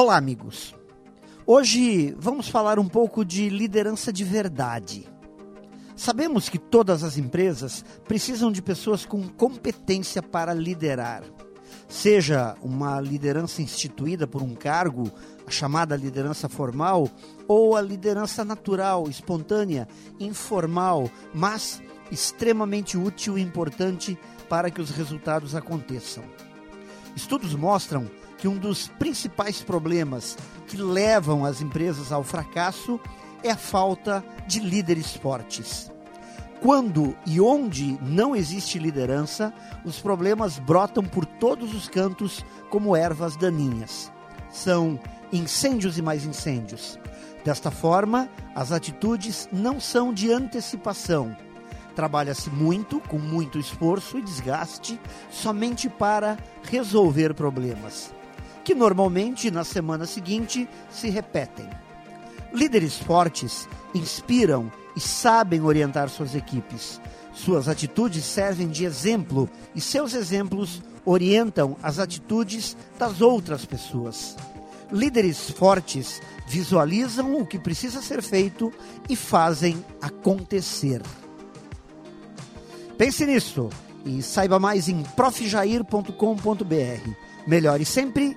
Olá, amigos. Hoje vamos falar um pouco de liderança de verdade. Sabemos que todas as empresas precisam de pessoas com competência para liderar. Seja uma liderança instituída por um cargo, a chamada liderança formal, ou a liderança natural, espontânea, informal, mas extremamente útil e importante para que os resultados aconteçam. Estudos mostram que um dos principais problemas que levam as empresas ao fracasso é a falta de líderes fortes. Quando e onde não existe liderança, os problemas brotam por todos os cantos como ervas daninhas. São incêndios e mais incêndios. Desta forma, as atitudes não são de antecipação. Trabalha-se muito, com muito esforço e desgaste, somente para resolver problemas, que normalmente na semana seguinte se repetem. Líderes fortes inspiram e sabem orientar suas equipes. Suas atitudes servem de exemplo e seus exemplos orientam as atitudes das outras pessoas. Líderes fortes visualizam o que precisa ser feito e fazem acontecer. Pense nisso e saiba mais em profjair.com.br. Melhore sempre